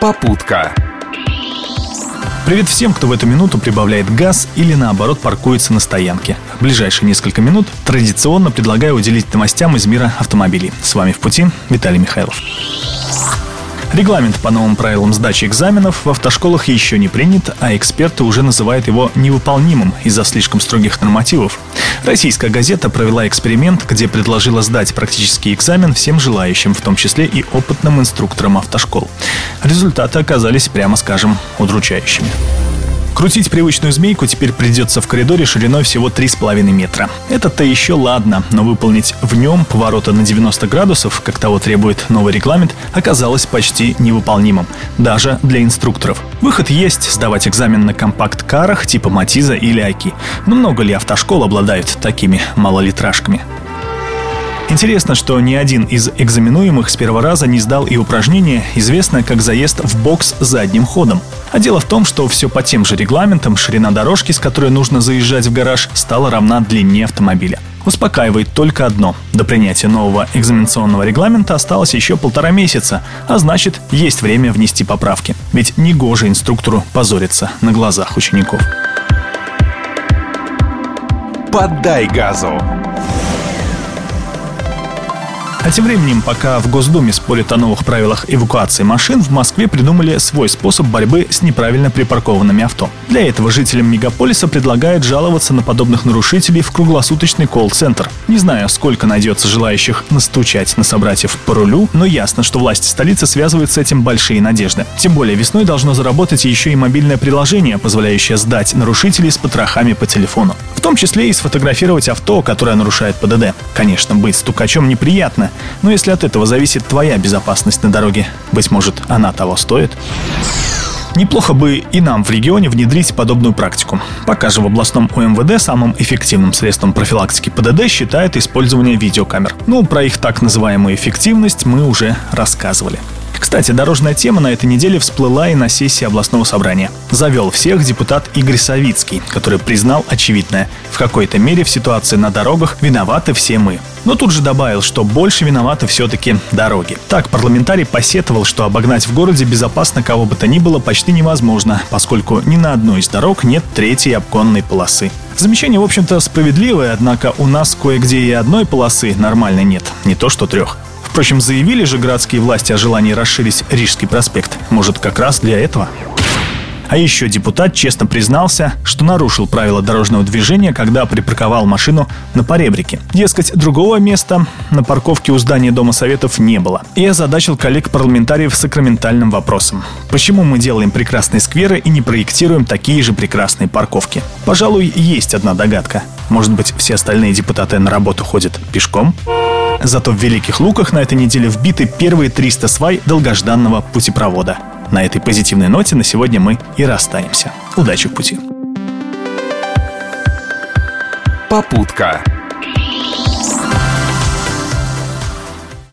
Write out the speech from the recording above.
Попутка. Привет всем, кто в эту минуту прибавляет газ или наоборот паркуется на стоянке. В ближайшие несколько минут традиционно предлагаю уделить новостям из мира автомобилей. С вами в пути Виталий Михайлов. Регламент по новым правилам сдачи экзаменов в автошколах еще не принят, а эксперты уже называют его невыполнимым из-за слишком строгих нормативов. Российская газета провела эксперимент, где предложила сдать практический экзамен всем желающим, в том числе и опытным инструкторам автошкол. Результаты оказались, прямо скажем, удручающими. Крутить привычную змейку теперь придется в коридоре шириной всего 3,5 метра. Это-то еще ладно, но выполнить в нем поворота на 90 градусов, как того требует новый регламент, оказалось почти невыполнимым, даже для инструкторов. Выход есть – сдавать экзамен на компакт-карах типа Матиза или Аки. Но много ли автошкол обладают такими малолитражками? Интересно, что ни один из экзаменуемых с первого раза не сдал и упражнение, известное как заезд в бокс задним ходом. А дело в том, что все по тем же регламентам ширина дорожки, с которой нужно заезжать в гараж, стала равна длине автомобиля. Успокаивает только одно. До принятия нового экзаменационного регламента осталось еще полтора месяца, а значит, есть время внести поправки. Ведь не гоже инструктору позориться на глазах учеников. Поддай газу. А тем временем, пока в Госдуме спорят о новых правилах эвакуации машин, в Москве придумали свой способ борьбы с неправильно припаркованными авто. Для этого жителям мегаполиса предлагают жаловаться на подобных нарушителей в круглосуточный колл-центр. Не знаю, сколько найдется желающих настучать на собратьев по рулю, но ясно, что власти столицы связывают с этим большие надежды. Тем более весной должно заработать еще и мобильное приложение, позволяющее сдать нарушителей с потрохами по телефону. В том числе и сфотографировать авто, которое нарушает ПДД. Конечно, быть стукачом неприятно, но если от этого зависит твоя безопасность на дороге, быть может, она того стоит. Неплохо бы и нам в регионе внедрить подобную практику. Пока же в областном УМВД самым эффективным средством профилактики ПДД считают использование видеокамер. Ну, про их так называемую эффективность мы уже рассказывали. Кстати, дорожная тема на этой неделе всплыла и на сессии областного собрания. Завел всех депутат Игорь Савицкий, который признал очевидное. В какой-то мере в ситуации на дорогах виноваты все мы. Но тут же добавил, что больше виноваты все-таки дороги. Так, парламентарий посетовал, что обогнать в городе безопасно кого бы то ни было почти невозможно, поскольку ни на одной из дорог нет третьей обгонной полосы. Замечание, в общем-то, справедливое, однако у нас кое-где и одной полосы нормальной нет, не то что трех. Впрочем, заявили же городские власти о желании расширить Рижский проспект. Может, как раз для этого? А еще депутат честно признался, что нарушил правила дорожного движения, когда припарковал машину на поребрике. Дескать, другого места на парковке у здания Дома Советов не было. И озадачил коллег-парламентариев сакраментальным вопросом. Почему мы делаем прекрасные скверы и не проектируем такие же прекрасные парковки? Пожалуй, есть одна догадка. Может быть, все остальные депутаты на работу ходят пешком? Зато в Великих Луках на этой неделе вбиты первые 300 свай долгожданного путепровода. На этой позитивной ноте на сегодня мы и расстанемся. Удачи в пути! Попутка.